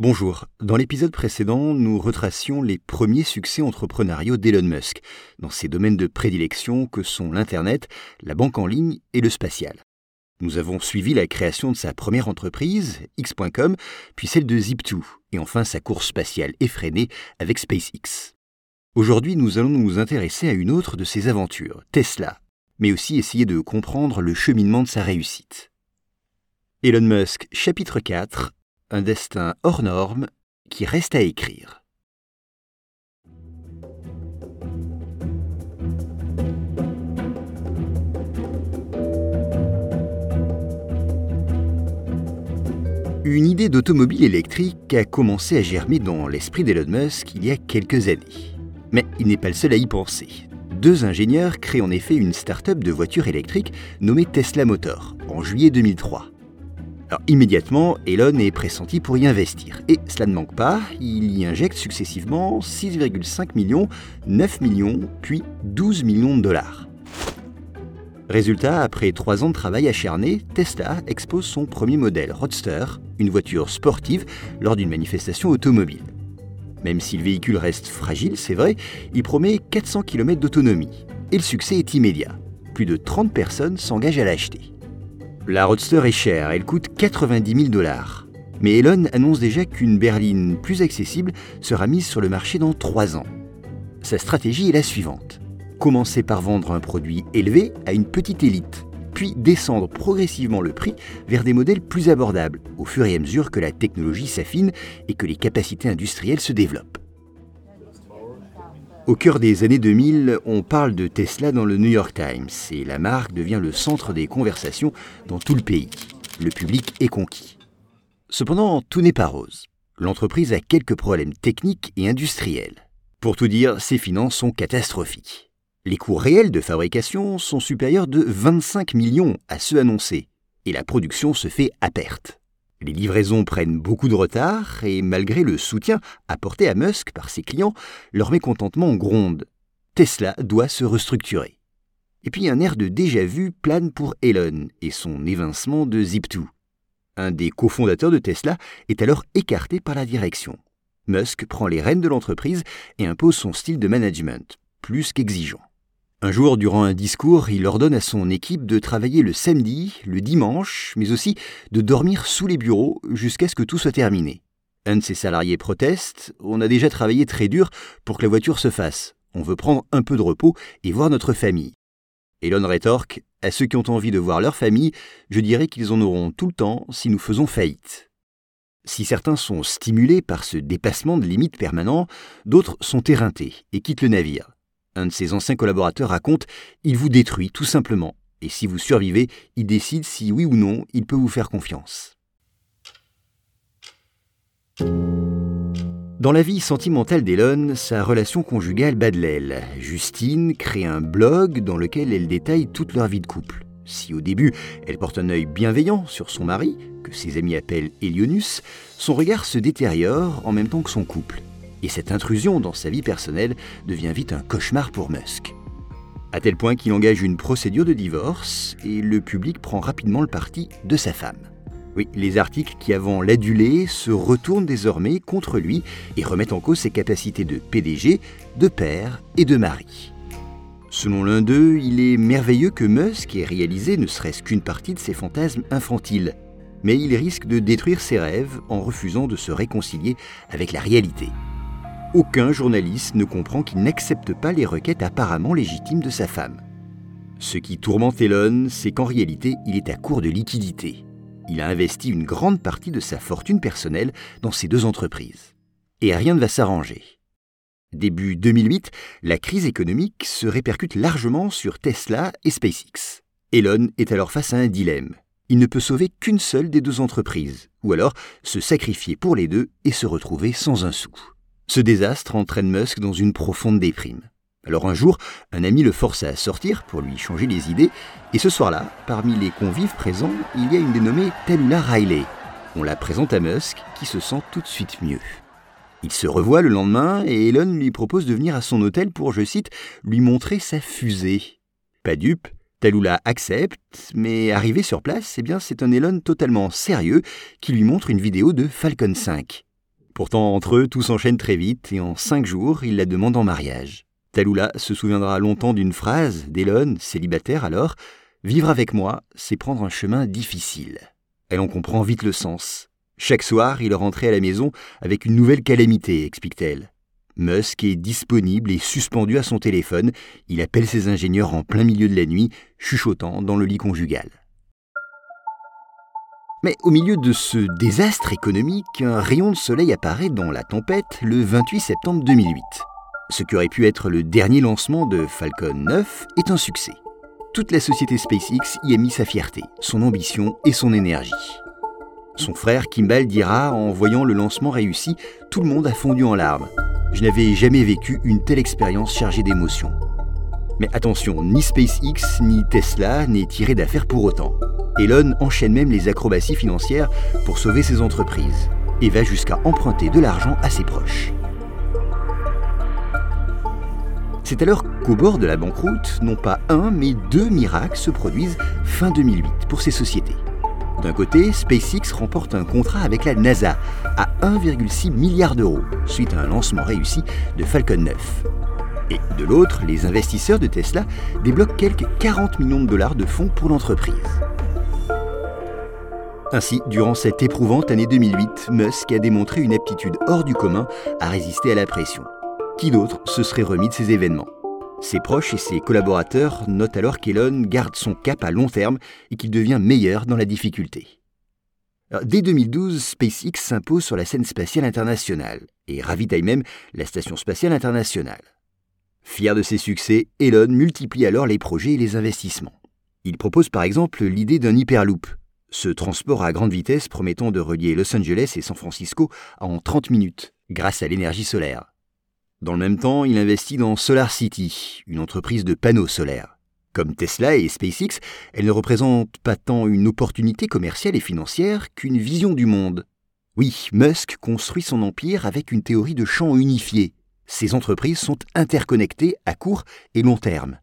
Bonjour, dans l'épisode précédent, nous retracions les premiers succès entrepreneuriaux d'Elon Musk, dans ses domaines de prédilection que sont l'Internet, la banque en ligne et le spatial. Nous avons suivi la création de sa première entreprise, X.com, puis celle de Zip2, et enfin sa course spatiale effrénée avec SpaceX. Aujourd'hui, nous allons nous intéresser à une autre de ses aventures, Tesla, mais aussi essayer de comprendre le cheminement de sa réussite. Elon Musk, chapitre 4 un destin hors norme qui reste à écrire. Une idée d'automobile électrique a commencé à germer dans l'esprit d'Elon Musk il y a quelques années. Mais il n'est pas le seul à y penser. Deux ingénieurs créent en effet une start-up de voitures électriques nommée Tesla Motor en juillet 2003. Alors immédiatement, Elon est pressenti pour y investir. Et cela ne manque pas, il y injecte successivement 6,5 millions, 9 millions, puis 12 millions de dollars. Résultat, après trois ans de travail acharné, Tesla expose son premier modèle Roadster, une voiture sportive, lors d'une manifestation automobile. Même si le véhicule reste fragile, c'est vrai, il promet 400 km d'autonomie. Et le succès est immédiat. Plus de 30 personnes s'engagent à l'acheter. La Roadster est chère, elle coûte 90 000 dollars. Mais Elon annonce déjà qu'une berline plus accessible sera mise sur le marché dans 3 ans. Sa stratégie est la suivante. Commencer par vendre un produit élevé à une petite élite, puis descendre progressivement le prix vers des modèles plus abordables, au fur et à mesure que la technologie s'affine et que les capacités industrielles se développent. Au cœur des années 2000, on parle de Tesla dans le New York Times et la marque devient le centre des conversations dans tout le pays. Le public est conquis. Cependant, tout n'est pas rose. L'entreprise a quelques problèmes techniques et industriels. Pour tout dire, ses finances sont catastrophiques. Les coûts réels de fabrication sont supérieurs de 25 millions à ceux annoncés, et la production se fait à perte. Les livraisons prennent beaucoup de retard et malgré le soutien apporté à Musk par ses clients, leur mécontentement gronde. Tesla doit se restructurer. Et puis un air de déjà-vu plane pour Elon et son évincement de Zip2. Un des cofondateurs de Tesla est alors écarté par la direction. Musk prend les rênes de l'entreprise et impose son style de management, plus qu'exigeant. Un jour, durant un discours, il ordonne à son équipe de travailler le samedi, le dimanche, mais aussi de dormir sous les bureaux jusqu'à ce que tout soit terminé. Un de ses salariés proteste On a déjà travaillé très dur pour que la voiture se fasse. On veut prendre un peu de repos et voir notre famille. Elon rétorque À ceux qui ont envie de voir leur famille, je dirais qu'ils en auront tout le temps si nous faisons faillite. Si certains sont stimulés par ce dépassement de limites permanent, d'autres sont éreintés et quittent le navire. Un de ses anciens collaborateurs raconte Il vous détruit tout simplement, et si vous survivez, il décide si oui ou non il peut vous faire confiance. Dans la vie sentimentale d'Elon, sa relation conjugale bat de l'aile. Justine crée un blog dans lequel elle détaille toute leur vie de couple. Si au début elle porte un œil bienveillant sur son mari, que ses amis appellent Elionus, son regard se détériore en même temps que son couple et cette intrusion dans sa vie personnelle devient vite un cauchemar pour Musk. À tel point qu'il engage une procédure de divorce et le public prend rapidement le parti de sa femme. Oui, les articles qui avant l'adulaient se retournent désormais contre lui et remettent en cause ses capacités de PDG, de père et de mari. Selon l'un d'eux, il est merveilleux que Musk ait réalisé ne serait-ce qu'une partie de ses fantasmes infantiles, mais il risque de détruire ses rêves en refusant de se réconcilier avec la réalité. Aucun journaliste ne comprend qu'il n'accepte pas les requêtes apparemment légitimes de sa femme. Ce qui tourmente Elon, c'est qu'en réalité, il est à court de liquidités. Il a investi une grande partie de sa fortune personnelle dans ces deux entreprises. Et rien ne va s'arranger. Début 2008, la crise économique se répercute largement sur Tesla et SpaceX. Elon est alors face à un dilemme. Il ne peut sauver qu'une seule des deux entreprises, ou alors se sacrifier pour les deux et se retrouver sans un sou. Ce désastre entraîne Musk dans une profonde déprime. Alors un jour, un ami le force à sortir pour lui changer les idées, et ce soir-là, parmi les convives présents, il y a une dénommée Talula Riley. On la présente à Musk, qui se sent tout de suite mieux. Il se revoit le lendemain et Elon lui propose de venir à son hôtel pour, je cite, lui montrer sa fusée. Pas dupe, Talula accepte, mais arrivé sur place, eh bien c'est un Elon totalement sérieux qui lui montre une vidéo de Falcon 5. Pourtant, entre eux, tout s'enchaîne très vite et en cinq jours, il la demande en mariage. Talula se souviendra longtemps d'une phrase d'Elon, célibataire alors Vivre avec moi, c'est prendre un chemin difficile. Elle en comprend vite le sens. Chaque soir, il rentrait à la maison avec une nouvelle calamité, explique-t-elle. Musk est disponible et suspendu à son téléphone. Il appelle ses ingénieurs en plein milieu de la nuit, chuchotant dans le lit conjugal. Mais au milieu de ce désastre économique, un rayon de soleil apparaît dans la tempête le 28 septembre 2008. Ce qui aurait pu être le dernier lancement de Falcon 9 est un succès. Toute la société SpaceX y a mis sa fierté, son ambition et son énergie. Son frère Kimball dira en voyant le lancement réussi, tout le monde a fondu en larmes. Je n'avais jamais vécu une telle expérience chargée d'émotions. Mais attention, ni SpaceX ni Tesla n'est tiré d'affaire pour autant. Elon enchaîne même les acrobaties financières pour sauver ses entreprises et va jusqu'à emprunter de l'argent à ses proches. C'est alors qu'au bord de la banqueroute, non pas un, mais deux miracles se produisent fin 2008 pour ces sociétés. D'un côté, SpaceX remporte un contrat avec la NASA à 1,6 milliard d'euros suite à un lancement réussi de Falcon 9. Et de l'autre, les investisseurs de Tesla débloquent quelques 40 millions de dollars de fonds pour l'entreprise. Ainsi, durant cette éprouvante année 2008, Musk a démontré une aptitude hors du commun à résister à la pression. Qui d'autre se serait remis de ces événements? Ses proches et ses collaborateurs notent alors qu'Elon garde son cap à long terme et qu'il devient meilleur dans la difficulté. dès 2012, SpaceX s'impose sur la scène spatiale internationale et ravitaille même la Station spatiale internationale. Fier de ses succès, Elon multiplie alors les projets et les investissements. Il propose par exemple l'idée d'un Hyperloop, ce transport à grande vitesse promettant de relier Los Angeles et San Francisco en 30 minutes, grâce à l'énergie solaire. Dans le même temps, il investit dans SolarCity, une entreprise de panneaux solaires. Comme Tesla et SpaceX, elle ne représente pas tant une opportunité commerciale et financière qu'une vision du monde. Oui, Musk construit son empire avec une théorie de champ unifié. Ces entreprises sont interconnectées à court et long terme.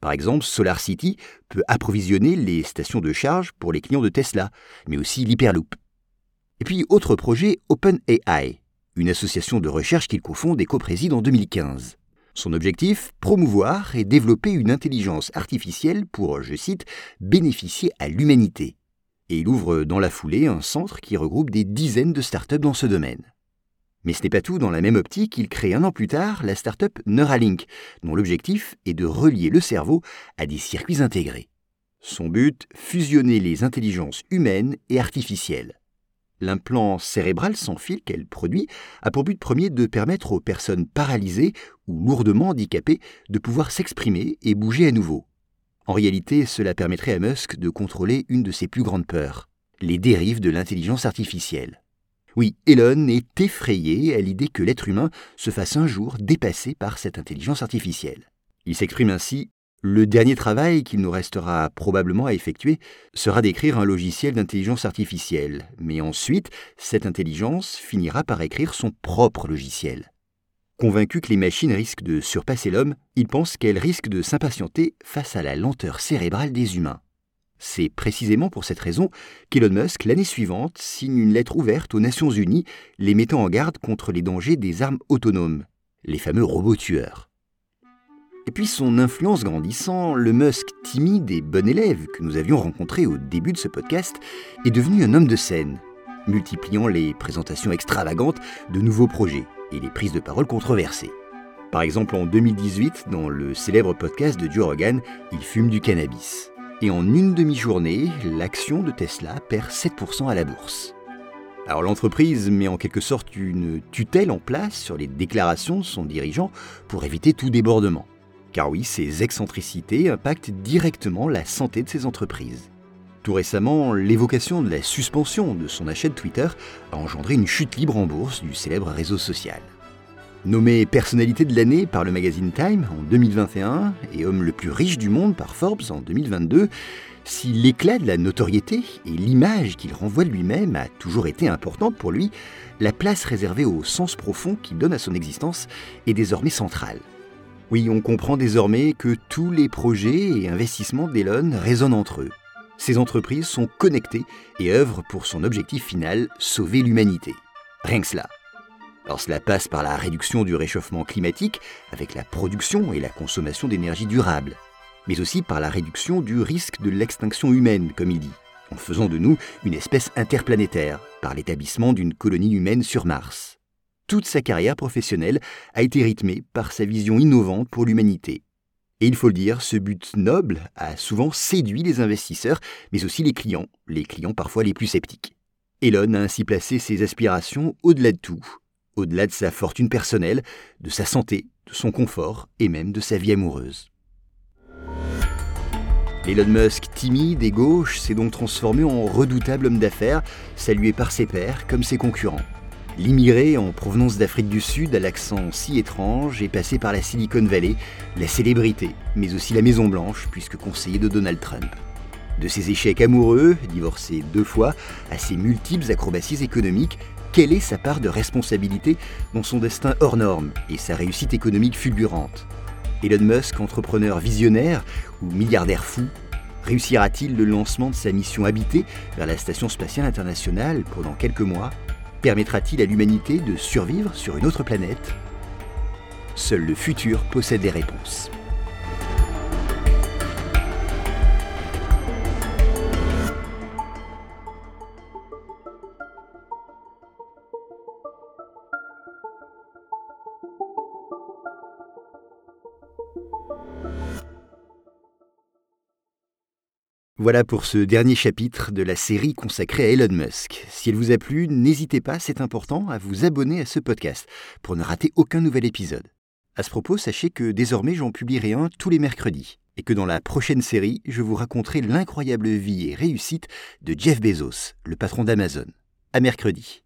Par exemple, SolarCity peut approvisionner les stations de charge pour les clients de Tesla, mais aussi l'Hyperloop. Et puis, autre projet, OpenAI, une association de recherche qu'il cofonde et co-préside en 2015. Son objectif Promouvoir et développer une intelligence artificielle pour, je cite, bénéficier à l'humanité. Et il ouvre dans la foulée un centre qui regroupe des dizaines de startups dans ce domaine. Mais ce n'est pas tout, dans la même optique, il crée un an plus tard la startup Neuralink, dont l'objectif est de relier le cerveau à des circuits intégrés. Son but, fusionner les intelligences humaines et artificielles. L'implant cérébral sans fil qu'elle produit a pour but premier de permettre aux personnes paralysées ou lourdement handicapées de pouvoir s'exprimer et bouger à nouveau. En réalité, cela permettrait à Musk de contrôler une de ses plus grandes peurs, les dérives de l'intelligence artificielle. Oui, Elon est effrayé à l'idée que l'être humain se fasse un jour dépasser par cette intelligence artificielle. Il s'exprime ainsi le dernier travail qu'il nous restera probablement à effectuer sera d'écrire un logiciel d'intelligence artificielle, mais ensuite, cette intelligence finira par écrire son propre logiciel. Convaincu que les machines risquent de surpasser l'homme, il pense qu'elles risquent de s'impatienter face à la lenteur cérébrale des humains. C'est précisément pour cette raison qu'Elon Musk, l'année suivante, signe une lettre ouverte aux Nations Unies les mettant en garde contre les dangers des armes autonomes, les fameux robots tueurs. Et puis son influence grandissant, le Musk timide et bon élève que nous avions rencontré au début de ce podcast est devenu un homme de scène, multipliant les présentations extravagantes de nouveaux projets et les prises de parole controversées. Par exemple, en 2018, dans le célèbre podcast de Joe Rogan, il fume du cannabis. Et en une demi-journée, l'action de Tesla perd 7% à la bourse. Alors l'entreprise met en quelque sorte une tutelle en place sur les déclarations de son dirigeant pour éviter tout débordement. Car oui, ces excentricités impactent directement la santé de ces entreprises. Tout récemment, l'évocation de la suspension de son achat de Twitter a engendré une chute libre en bourse du célèbre réseau social. Nommé personnalité de l'année par le magazine Time en 2021 et homme le plus riche du monde par Forbes en 2022, si l'éclat de la notoriété et l'image qu'il renvoie lui-même a toujours été importante pour lui, la place réservée au sens profond qu'il donne à son existence est désormais centrale. Oui, on comprend désormais que tous les projets et investissements d'Elon résonnent entre eux. Ces entreprises sont connectées et œuvrent pour son objectif final, sauver l'humanité. Rien que cela. Alors cela passe par la réduction du réchauffement climatique avec la production et la consommation d'énergie durable, mais aussi par la réduction du risque de l'extinction humaine, comme il dit, en faisant de nous une espèce interplanétaire par l'établissement d'une colonie humaine sur Mars. Toute sa carrière professionnelle a été rythmée par sa vision innovante pour l'humanité. Et il faut le dire, ce but noble a souvent séduit les investisseurs, mais aussi les clients, les clients parfois les plus sceptiques. Elon a ainsi placé ses aspirations au-delà de tout, au-delà de sa fortune personnelle, de sa santé, de son confort et même de sa vie amoureuse. Elon Musk, timide et gauche, s'est donc transformé en redoutable homme d'affaires, salué par ses pairs comme ses concurrents. L'immigré en provenance d'Afrique du Sud à l'accent si étrange est passé par la Silicon Valley, la célébrité, mais aussi la Maison Blanche, puisque conseiller de Donald Trump. De ses échecs amoureux, divorcé deux fois, à ses multiples acrobaties économiques, quelle est sa part de responsabilité dans son destin hors norme et sa réussite économique fulgurante? Elon Musk, entrepreneur visionnaire ou milliardaire fou, réussira-t-il le lancement de sa mission habitée vers la Station spatiale internationale pendant quelques mois? Permettra-t-il à l'humanité de survivre sur une autre planète? Seul le futur possède des réponses. Voilà pour ce dernier chapitre de la série consacrée à Elon Musk. Si elle vous a plu, n'hésitez pas, c'est important, à vous abonner à ce podcast pour ne rater aucun nouvel épisode. À ce propos, sachez que désormais j'en publierai un tous les mercredis et que dans la prochaine série, je vous raconterai l'incroyable vie et réussite de Jeff Bezos, le patron d'Amazon. À mercredi.